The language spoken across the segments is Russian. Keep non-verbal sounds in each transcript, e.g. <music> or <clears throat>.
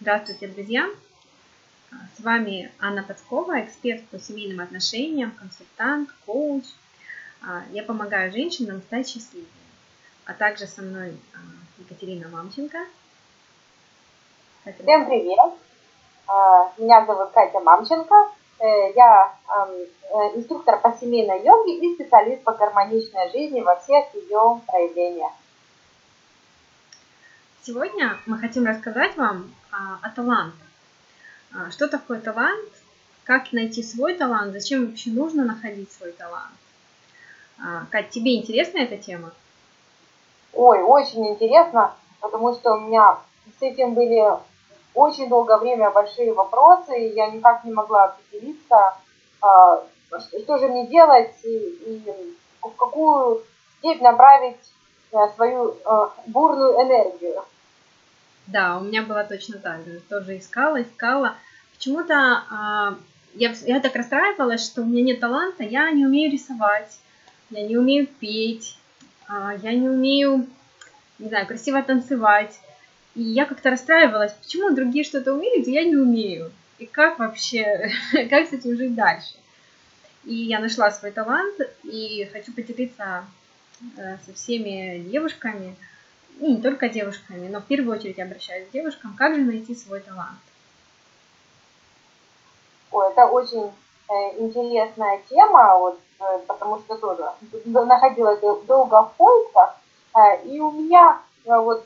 Здравствуйте, друзья! С вами Анна Подскова, эксперт по семейным отношениям, консультант, коуч. Я помогаю женщинам стать счастливыми. А также со мной а, Екатерина Мамченко. Всем привет! А, меня зовут Катя Мамченко. Э, я э, инструктор по семейной йоге и специалист по гармоничной жизни во всех ее проявлениях. Сегодня мы хотим рассказать вам а, о талантах. А, что такое талант? Как найти свой талант? Зачем вообще нужно находить свой талант? А, Кать, тебе интересна эта тема? Ой, очень интересно, потому что у меня с этим были очень долгое время большие вопросы, и я никак не могла определиться, что же мне делать и, и в какую степь направить э, свою э, бурную энергию. Да, у меня было точно так же. Тоже искала, искала. Почему-то а, я, я так расстраивалась, что у меня нет таланта, я не умею рисовать, я не умею петь, а, я не умею, не знаю, красиво танцевать. И я как-то расстраивалась, почему другие что-то умеют, а я не умею. И как вообще, <laughs> как с этим жить дальше? И я нашла свой талант и хочу поделиться э, со всеми девушками, и не только девушками, но в первую очередь обращаюсь к девушкам, как же найти свой талант? Ой, это очень э, интересная тема, вот, э, потому что тоже находилась долго в поисках, э, и у меня вот,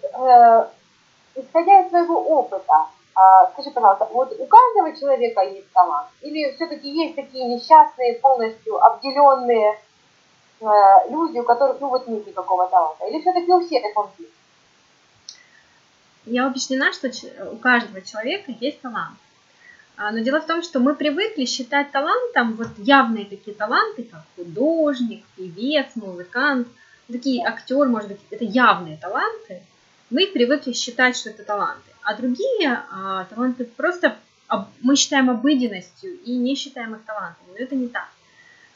исходя из своего опыта, э, скажи, пожалуйста, вот у каждого человека есть талант, или все-таки есть такие несчастные, полностью обделенные люди, у которых ну вот нет никакого таланта, или все-таки у всех он есть? Я убеждена, что у каждого человека есть талант. А, но дело в том, что мы привыкли считать талантом вот явные такие таланты, как художник, певец, музыкант, такие актер, может быть, это явные таланты. Мы привыкли считать, что это таланты. А другие а, таланты просто об, мы считаем обыденностью и не считаем их талантами. Но это не так.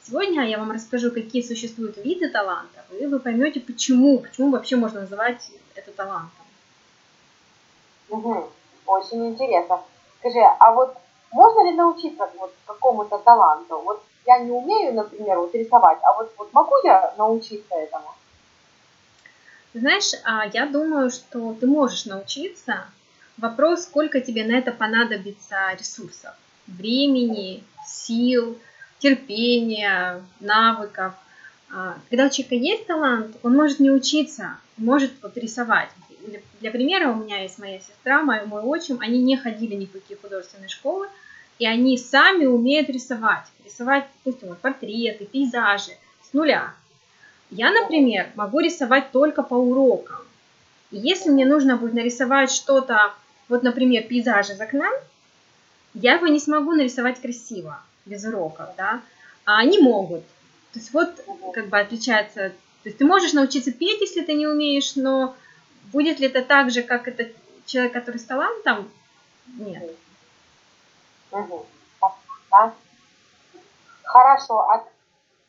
Сегодня я вам расскажу, какие существуют виды талантов, и вы поймете, почему, почему вообще можно называть это талантом. Угу. Очень интересно. Скажи, а вот можно ли научиться вот какому-то таланту? Вот я не умею, например, вот рисовать, а вот, вот могу я научиться этому? Знаешь, а, я думаю, что ты можешь научиться. Вопрос, сколько тебе на это понадобится ресурсов, времени, сил, терпения, навыков. А, когда у человека есть талант, он может не учиться, может вот рисовать для, для примера, у меня есть моя сестра, мой, мой отчим, они не ходили ни в какие художественные школы, и они сами умеют рисовать. Рисовать, допустим, вот, портреты, пейзажи с нуля. Я, например, могу рисовать только по урокам. И если мне нужно будет нарисовать что-то, вот, например, пейзаж из окна, я его не смогу нарисовать красиво, без уроков, да, а они могут. То есть вот как бы отличается, то есть ты можешь научиться петь, если ты не умеешь, но Будет ли это так же, как этот человек, который с талантом? Нет. Угу. Да. Хорошо. А,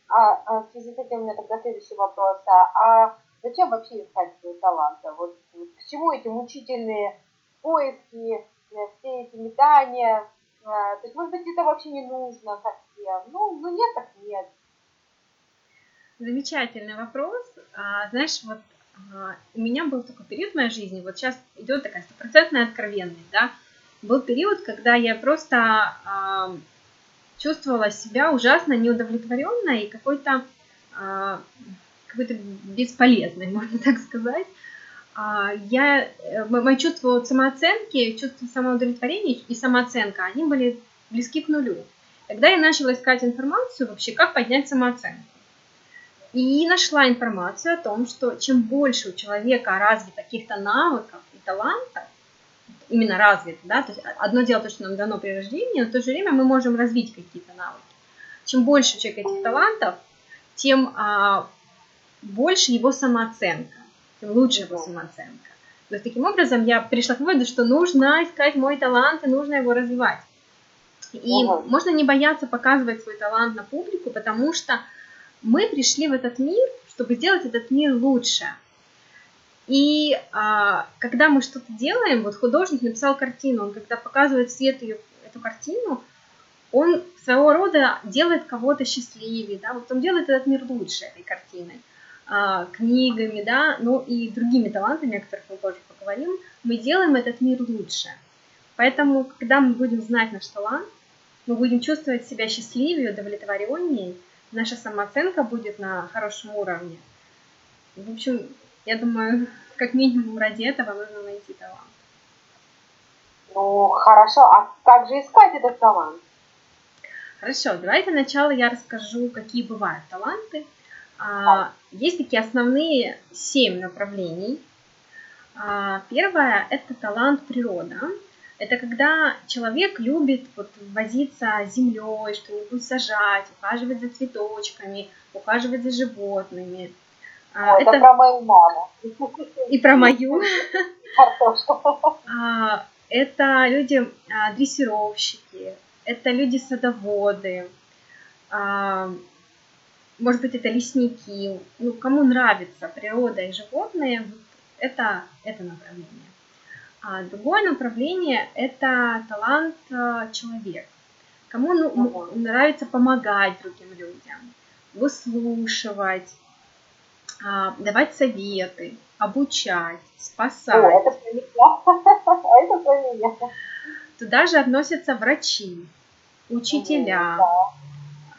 а, а в связи с этим у меня тогда следующий вопрос. А, а зачем вообще искать свои таланты? Вот к чему эти мучительные поиски, э, все эти метания? Э, то есть, может быть, это вообще не нужно совсем. Ну, ну нет, так нет. Замечательный вопрос. А, знаешь, вот у меня был такой период в моей жизни, вот сейчас идет такая стопроцентная откровенность, да, был период, когда я просто э, чувствовала себя ужасно неудовлетворенной и какой-то э, какой-то бесполезной, <laughs> можно так сказать. Э, я, мое чувство самооценки, чувство самоудовлетворения и самооценка, они были близки к нулю. Тогда я начала искать информацию вообще, как поднять самооценку. И нашла информацию о том, что чем больше у человека развит каких-то навыков и талантов, именно развит, да, то есть одно дело то, что нам дано при рождении, но в то же время мы можем развить какие-то навыки. Чем больше у человека этих талантов, тем а, больше его самооценка, тем лучше его самооценка. То есть таким образом я пришла к выводу, что нужно искать мой талант и нужно его развивать. И угу. можно не бояться показывать свой талант на публику, потому что мы пришли в этот мир, чтобы сделать этот мир лучше. И а, когда мы что-то делаем, вот художник написал картину, он когда показывает свет ее, эту картину, он своего рода делает кого-то счастливее, да, вот он делает этот мир лучше этой картиной, а, книгами, да, ну и другими талантами, о которых мы тоже поговорим, мы делаем этот мир лучше. Поэтому, когда мы будем знать наш талант, мы будем чувствовать себя счастливее, удовлетвореннее, наша самооценка будет на хорошем уровне. В общем, я думаю, как минимум ради этого нужно найти талант. Ну, хорошо. А как же искать этот талант? Хорошо, давайте сначала я расскажу, какие бывают таланты. А, есть такие основные семь направлений. А, первое – это талант природа. Это когда человек любит вот возиться землей, что-нибудь сажать, ухаживать за цветочками, ухаживать за животными. А, это, это про мою маму. И про мою. <laughs> А, это люди а, дрессировщики, это люди садоводы, может быть, это лесники. Ну, кому нравится природа и животные, это, это направление. А другое направление – это талант человека. Кому ну, нравится помогать другим людям, выслушивать, а, давать советы, обучать, спасать. О, это про меня. <laughs> это про меня. Туда же относятся врачи, учителя,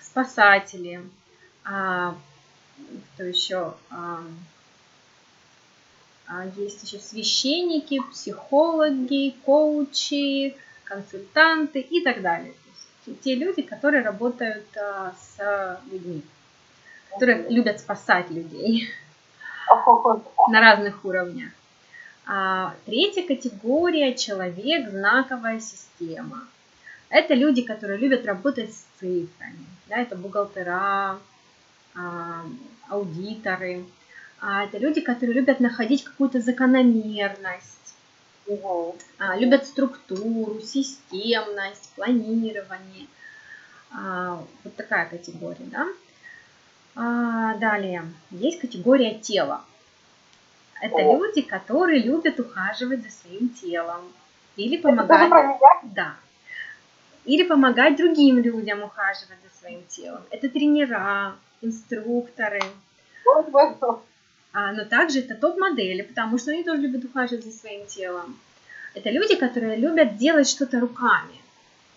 спасатели, а, кто еще? А, есть еще священники, психологи, коучи, консультанты и так далее. те люди, которые работают а, с людьми которые любят спасать людей на разных уровнях. А, третья категория – человек, знаковая система. Это люди, которые любят работать с цифрами. Да, это бухгалтера, аудиторы. А, это люди, которые любят находить какую-то закономерность, угу. а, любят структуру, системность, планирование. А, вот такая категория, да. А, далее, есть категория тела. Это О. люди, которые любят ухаживать за своим телом. Или помогать... Да. Или помогать другим людям ухаживать за своим телом. Это тренера, инструкторы. А, но также это топ-модели, потому что они тоже любят ухаживать за своим телом. Это люди, которые любят делать что-то руками.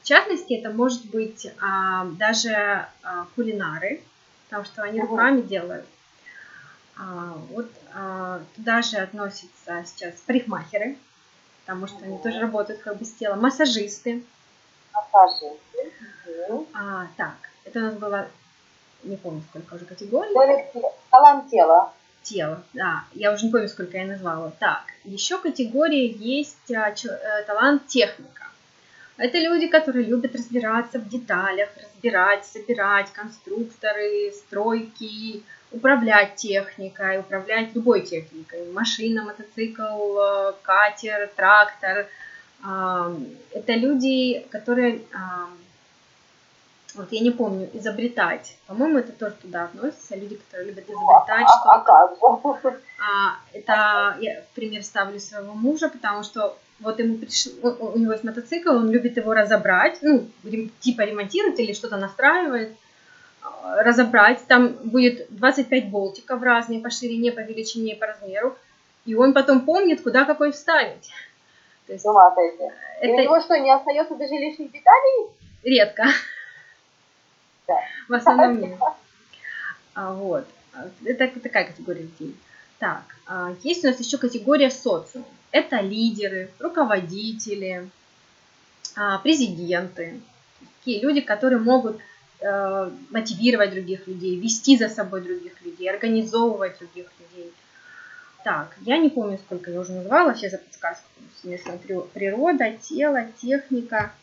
В частности, это может быть а, даже а, кулинары, потому что они руками делают. А, вот а, туда же относятся сейчас парикмахеры, потому что они тоже работают как бы с телом, массажисты. Массажисты. А, так, это у нас было, не помню, сколько уже категорий. Талант тела. Тело, да, я уже не помню, сколько я назвала. Так, еще категория есть а, ч, а, талант техника. Это люди, которые любят разбираться в деталях, разбирать, собирать конструкторы, стройки, управлять техникой, управлять любой техникой. Машина, мотоцикл, э, катер, трактор. Это люди, которые, вот я не помню, изобретать. По-моему, это тоже туда относится. Люди, которые любят изобретать что-то. А, это я в пример ставлю своего мужа, потому что вот ему приш... у него есть мотоцикл, он любит его разобрать, ну, типа ремонтировать или что-то настраивает, а, разобрать, там будет 25 болтиков разные по ширине, по величине по размеру, и он потом помнит, куда какой вставить. То есть, ума это... И у него что, не остается даже лишних деталей? Редко. В основном нет. А, вот. Это такая категория людей. Так, а, есть у нас еще категория социум. Это лидеры, руководители, а, президенты, такие люди, которые могут э, мотивировать других людей, вести за собой других людей, организовывать других людей. Так, я не помню, сколько я уже назвала, сейчас за подсказку. Смотрю, природа, тело, техника,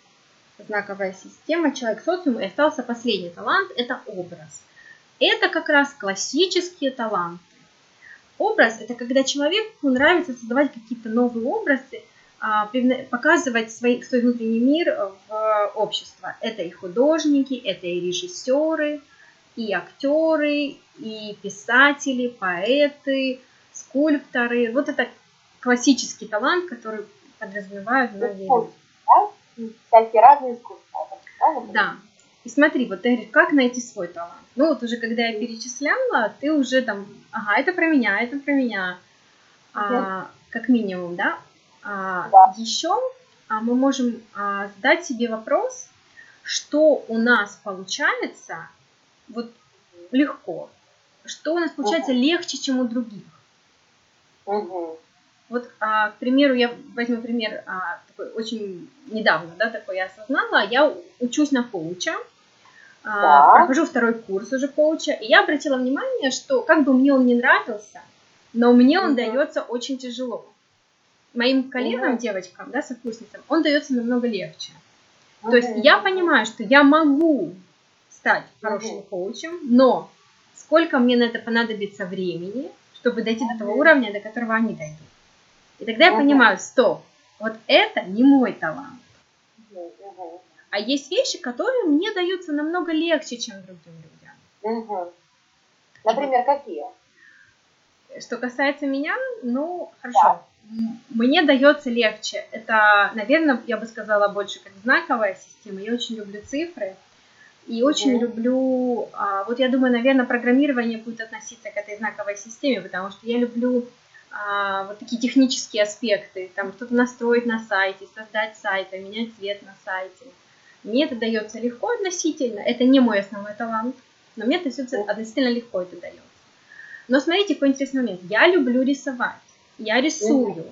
знаковая система, человек, социум. И остался последний талант, это образ. Это как раз классические таланты. Образ – это когда человеку нравится создавать какие-то новые образы, а, показывать свой, свой внутренний мир в общество. Это и художники, это и режиссеры, и актеры, и писатели, поэты, скульпторы. Вот это классический талант, который подразумевают многие люди. Всякие разные искусства. Да. И смотри, вот ты говоришь, как найти свой талант? Ну вот уже когда я перечисляла, ты уже там, ага, это про меня, это про меня, а, как минимум, да? А, да. Еще а, мы можем а, задать себе вопрос, что у нас получается вот легко, что у нас получается угу. легче, чем у других. Угу. Вот, а, к примеру, я возьму пример а, такой очень недавно, да, такой я осознала. Я учусь на коуча, а, прохожу второй курс уже коуча, и я обратила внимание, что как бы мне он не нравился, но мне он угу. дается очень тяжело. Моим коллегам, угу. девочкам, да, сокурсницам, он дается намного легче. Угу. То есть я понимаю, что я могу стать хорошим угу. коучем, но сколько мне на это понадобится времени, чтобы дойти до того уровня, до которого они дойдут. И тогда я понимаю, стоп, вот это не мой талант. А есть вещи, которые мне даются намного легче, чем другим людям. Например, какие? Что касается меня, ну, хорошо. Да. Мне дается легче. Это, наверное, я бы сказала больше как знаковая система. Я очень люблю цифры. И очень mm люблю, а, вот я думаю, наверное, программирование будет относиться к этой знаковой системе, потому что я люблю а, вот такие технические аспекты, там что-то настроить на сайте, создать сайт, поменять цвет на сайте. Мне это дается легко относительно, это не мой основной талант, но мне это все относительно легко это дается. Но смотрите, какой интересный момент. Я люблю рисовать, я рисую,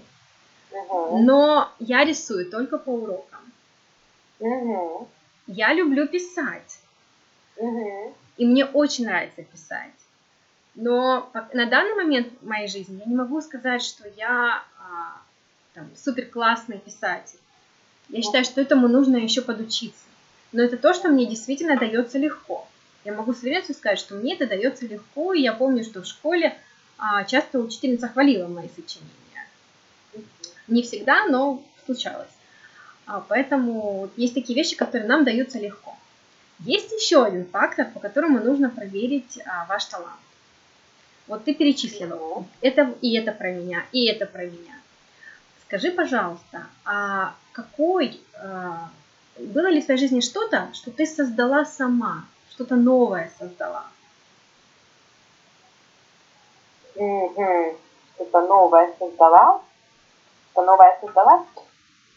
но я рисую только по урокам. Я люблю писать, и мне очень нравится писать. Но на данный момент в моей жизни я не могу сказать, что я а, там, супер классный писатель. Я считаю, что этому нужно еще подучиться. Но это то, что мне действительно дается легко. Я могу с уверенностью сказать, что мне это дается легко, и я помню, что в школе а, часто учительница хвалила мои сочинения. Не всегда, но случалось. А, поэтому есть такие вещи, которые нам даются легко. Есть еще один фактор, по которому нужно проверить а, ваш талант. Вот ты перечислила, это и это про меня, и это про меня. Скажи, пожалуйста, а какой, а, было ли в твоей жизни что-то, что ты создала сама, что-то новое создала? Угу. Что-то новое создала? Что новое создала?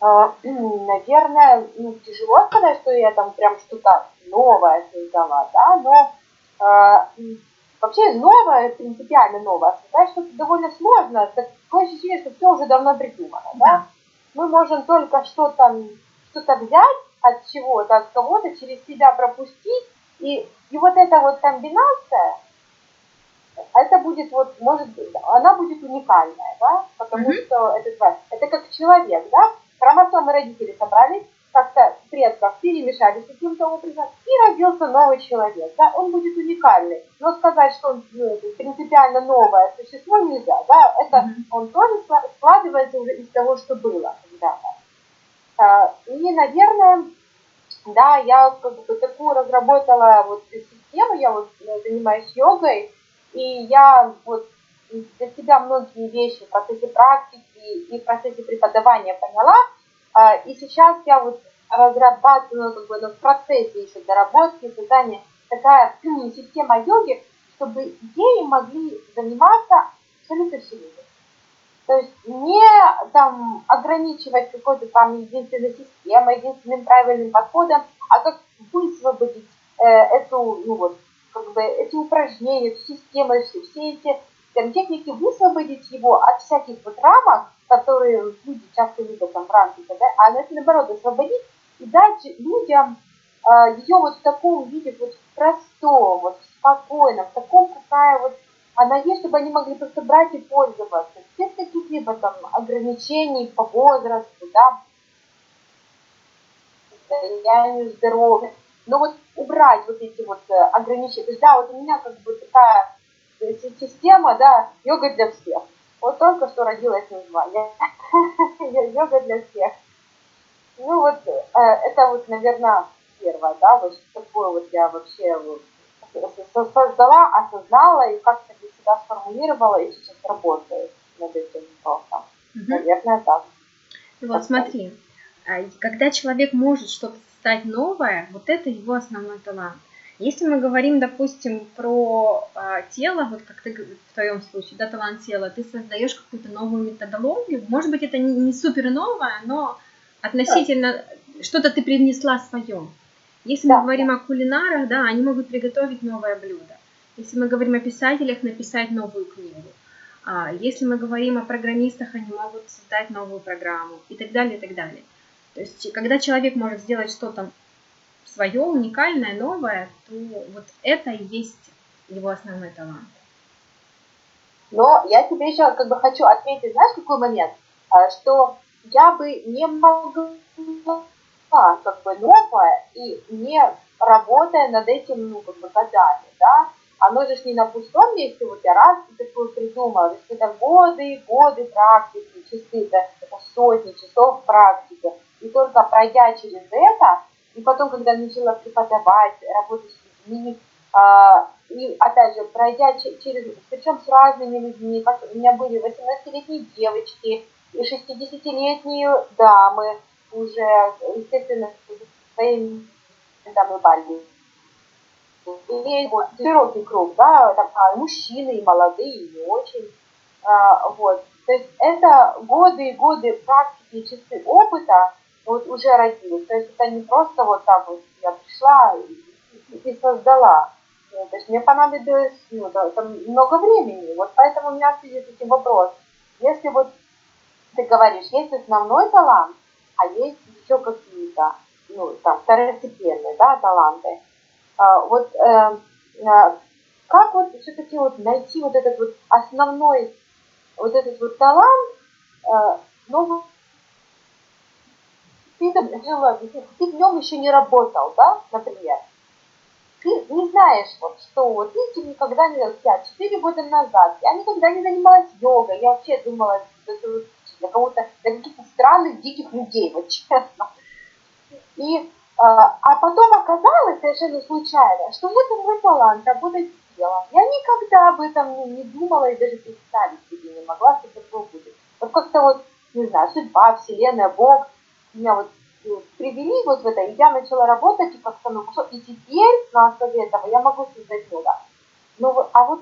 А, наверное, ну, тяжело сказать, что я там прям что-то новое создала, да, но а, Вообще новое, принципиально новое, создать что-то довольно сложно. Такое ощущение, что все уже давно придумано. Да? да? Мы можем только что-то что взять от чего-то, от кого-то, через себя пропустить. И, и вот эта вот комбинация, это будет вот, может быть, она будет уникальная, да, потому mm-hmm. что это, это как человек, да, хромосомы родителей собрались, как-то предков перемешались каким-то образом, и родился новый человек. Да? Он будет уникальный. Но сказать, что он ну, принципиально новое существо нельзя. Да? Это mm-hmm. он тоже складывается уже из того, что было когда-то. А, и, наверное, да, я как бы такую разработала вот систему, я вот э, занимаюсь йогой, и я вот для себя многие вещи в процессе практики и в процессе преподавания поняла, и сейчас я вот разрабатываю, как бы, ну, в процессе еще доработки, создания такая <clears throat> система йоги, чтобы ею могли заниматься абсолютно все люди. То есть не там ограничивать какой-то там единственной системой, единственным правильным подходом, а как высвободить э, эту, ну вот, как бы эти упражнения, эту систему, все, все эти там, техники, высвободить его от всяких вот рамок, которые люди часто видят там в рамках, да, а наоборот освободить и дать людям э, ее вот в таком виде, вот в вот в спокойном, в таком, какая вот она есть, чтобы они могли просто брать и пользоваться, без каких-либо там ограничений по возрасту, да, состоянию здоровья. Но вот убрать вот эти вот э, ограничения. То есть, да, вот у меня как бы такая система, да, йога для всех. Вот только что родилось название. <laughs> Йога для всех. Ну вот, э, это вот, наверное, первое, да, вот такое вот я вообще вот создала, осознала и как-то для себя сформулировала и сейчас работаю над этим вопросом. Угу. Наверное, так. Вот так смотри, а, когда человек может что-то создать новое, вот это его основной талант. Если мы говорим, допустим, про э, тело, вот как ты в твоем случае, да, талант тела, ты создаешь какую-то новую методологию, может быть, это не, не супер новое, но относительно да. что-то ты привнесла свое. Если да. мы говорим о кулинарах, да, они могут приготовить новое блюдо. Если мы говорим о писателях, написать новую книгу. А если мы говорим о программистах, они могут создать новую программу и так далее, и так далее. То есть, когда человек может сделать что-то свое, уникальное, новое, то вот это и есть его основной талант. Но я тебе еще как бы хочу отметить, знаешь, какой момент? А, что я бы не могла как бы новое и не работая над этим, ну, как бы годами, да, оно же не на пустом месте, вот я раз такую придумала, то есть это годы и годы практики, часы, это, это сотни часов практики, и только пройдя через это, и потом, когда начала преподавать, работать с людьми, а, и опять же, пройдя через, причем с разными людьми, как у меня были 18-летние девочки и 60-летние дамы, уже, естественно, своими там и бальными. И вот широкий круг, да, там а, мужчины, и молодые, и не очень. А, вот. То есть это годы и годы практики, часы опыта, вот уже родились. То есть это не просто вот так вот я пришла и, и создала. Ну, то есть мне понадобилось ну, да, там много времени. Вот поэтому у меня в связи с этим вопрос. Если вот ты говоришь, есть основной талант, а есть еще какие-то, ну, там, второстепенные, да, таланты. А, вот э, э, как вот все-таки вот найти вот этот вот основной, вот этот вот талант, э, ну, ты, там, ты в нем еще не работал, да, например. Ты не знаешь, вот, что вот ты никогда не... Я 4 года назад, я никогда не занималась йогой, я вообще думала, это для кого-то, для каких-то странных, диких людей, вот честно. И, а, а потом оказалось совершенно случайно, что это мой талант работать с телом. Я никогда об этом не, не думала и даже представить себе не могла, что такое будет. Вот как-то вот, не знаю, судьба, вселенная, Бог меня вот э, привели вот в это, и я начала работать, и как-то, ну, и теперь на основе этого я могу создать много. Ну, а вот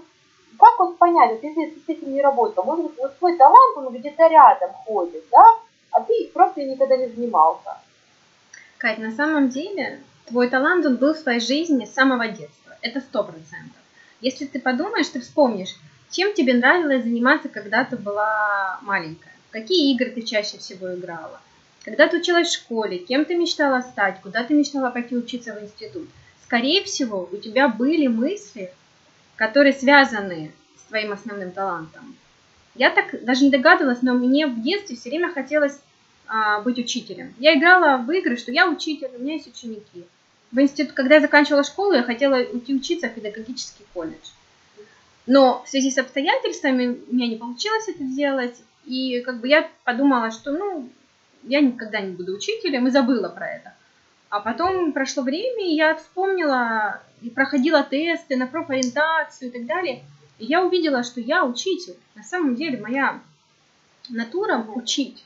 как вот понять, вот если ты с этим не работал, может быть, вот твой талант, он где-то рядом ходит, да, а ты просто никогда не занимался. Кать, на самом деле, твой талант, он был в твоей жизни с самого детства. Это сто процентов. Если ты подумаешь, ты вспомнишь, чем тебе нравилось заниматься, когда ты была маленькая? Какие игры ты чаще всего играла? Когда ты училась в школе, кем ты мечтала стать, куда ты мечтала пойти учиться в институт? Скорее всего, у тебя были мысли, которые связаны с твоим основным талантом. Я так даже не догадывалась, но мне в детстве все время хотелось а, быть учителем. Я играла в игры, что я учитель, у меня есть ученики. В институт, когда я заканчивала школу, я хотела уйти учиться в педагогический колледж. Но в связи с обстоятельствами у меня не получилось это сделать, и как бы я подумала, что ну, я никогда не буду учителем, и забыла про это. А потом прошло время, и я вспомнила и проходила тесты на профориентацию и так далее. И я увидела, что я учитель. На самом деле моя натура учить.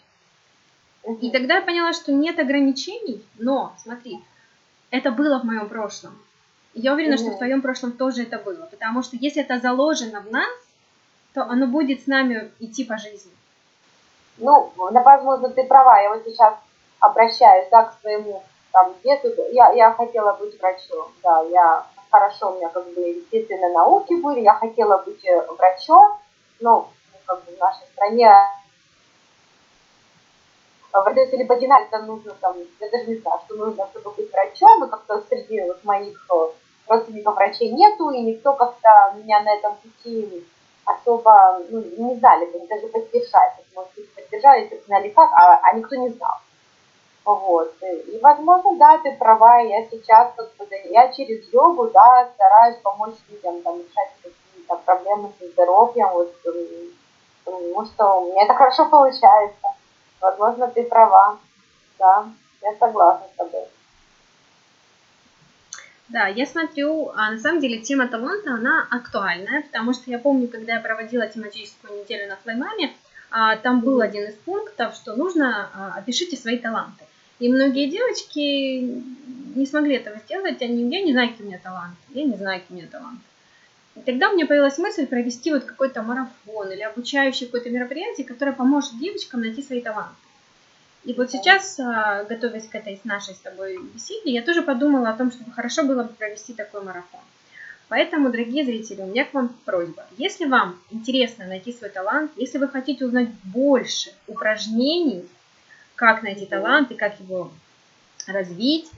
И тогда я поняла, что нет ограничений, но, смотри, это было в моем прошлом. И я уверена, что в твоем прошлом тоже это было. Потому что если это заложено в нас, то оно будет с нами идти по жизни. Ну, возможно, ты права. Я вот сейчас обращаюсь да, к своему там дету. Я, я хотела быть врачом. Да, я хорошо, у меня как бы естественно науки были. Я хотела быть э, врачом, но как бы в нашей стране врачеватель либо это нужно там, я даже не знаю, что нужно, чтобы быть врачом, и как-то среди вот моих э, родственников врачей нету, и никто как-то меня на этом пути особо ну, не знали, даже поддержать. Может быть, поддержали, знали как, а, а никто не знал. Вот. И, возможно, да, ты права, я сейчас, как бы, я через йогу, да, стараюсь помочь людям, там, решать какие-то проблемы со здоровьем, вот, потому что у меня это <laughs> хорошо получается. Возможно, ты права, да, я согласна с тобой. Да, я смотрю, а на самом деле тема таланта, она актуальная, потому что я помню, когда я проводила тематическую неделю на Флаймаме, а, там был один из пунктов, что нужно а, опишите свои таланты. И многие девочки не смогли этого сделать, они, я не знаю, какие у меня таланты, я не знаю, какие у меня таланты. И тогда у меня появилась мысль провести вот какой-то марафон или обучающее какое-то мероприятие, которое поможет девочкам найти свои таланты. И вот сейчас, а, готовясь к этой нашей с тобой беседе, я тоже подумала о том, чтобы хорошо было бы провести такой марафон. Поэтому, дорогие зрители, у меня к вам просьба. Если вам интересно найти свой талант, если вы хотите узнать больше упражнений, как найти талант и как его развить,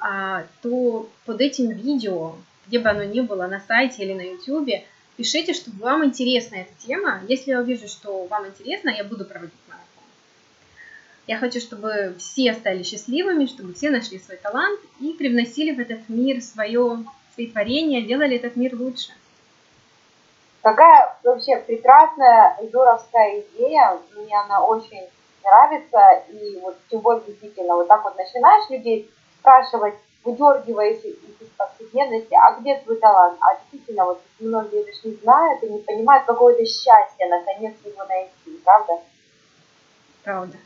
а, то под этим видео, где бы оно ни было, на сайте или на YouTube, пишите, что вам интересна эта тема. Если я увижу, что вам интересно, я буду проводить я хочу, чтобы все стали счастливыми, чтобы все нашли свой талант и привносили в этот мир свое, свои творения, делали этот мир лучше. Какая вообще прекрасная здоровская идея, мне она очень нравится, и вот тем более действительно вот так вот начинаешь людей спрашивать, выдергиваясь из повседневности, а где твой талант? А действительно, вот многие даже не знают и не понимают какое-то счастье наконец его найти, правда? Правда.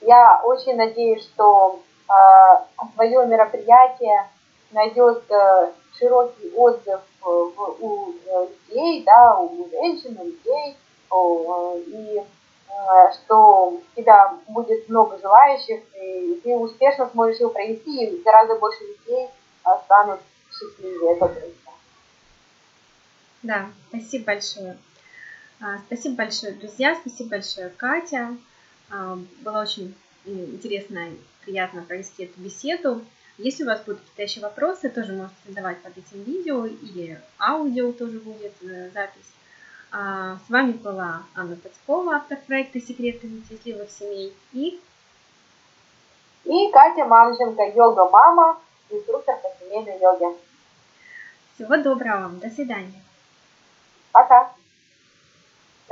Я очень надеюсь, что э, твое мероприятие найдет э, широкий отзыв в, у людей, да, у женщин, у людей, э, и э, что у тебя будет много желающих, и ты успешно сможешь его провести, и гораздо больше людей станут счастливее. Да, спасибо большое. А, спасибо большое, друзья, спасибо большое, Катя. А, было очень интересно и приятно провести эту беседу. Если у вас будут какие-то еще вопросы, тоже можете задавать под этим видео или аудио тоже будет э, запись. А, с вами была Анна Пацкова, автор проекта «Секреты счастливых семей» и... И Катя Манженко, йога-мама, инструктор по семейной йоге. Всего доброго вам, до свидания. Пока.